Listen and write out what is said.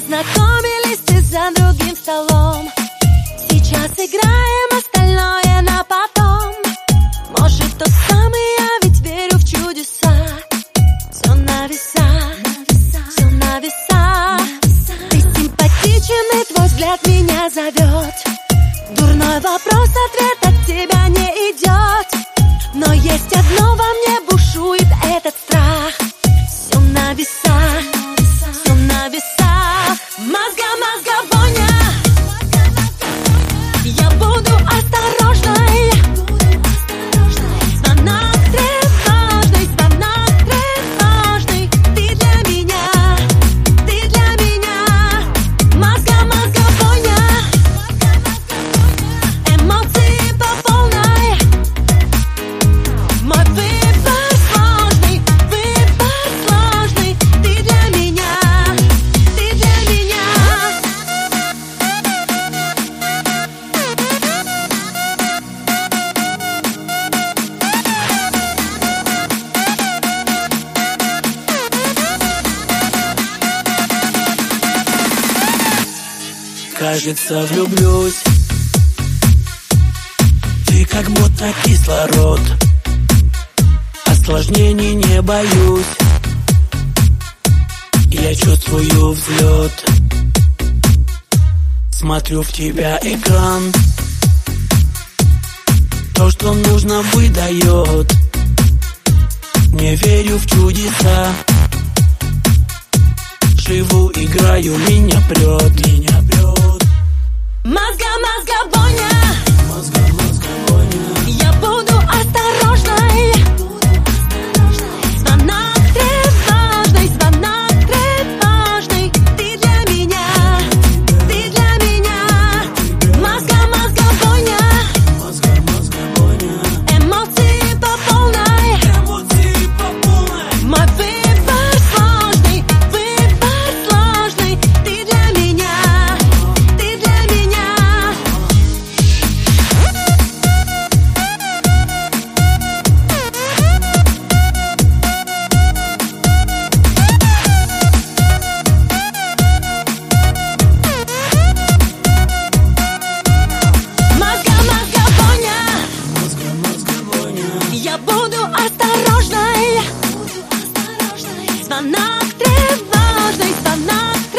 Познакомились ты за другим столом. Сейчас играем остальное на потом. Может тот самый, я ведь верю в чудеса. Все на весах, все на весах. Ты симпатичен и твой взгляд меня зовет Дурной вопрос, ответ от тебя не идет Но есть одно во Кажется, влюблюсь. Ты как будто кислород. Осложнений не боюсь. Я чувствую взлет. Смотрю в тебя экран. То, что нужно, выдает. Не верю в чудеса. Живу, играю, меня прет, меня прет Мозга, está na trevas, está na.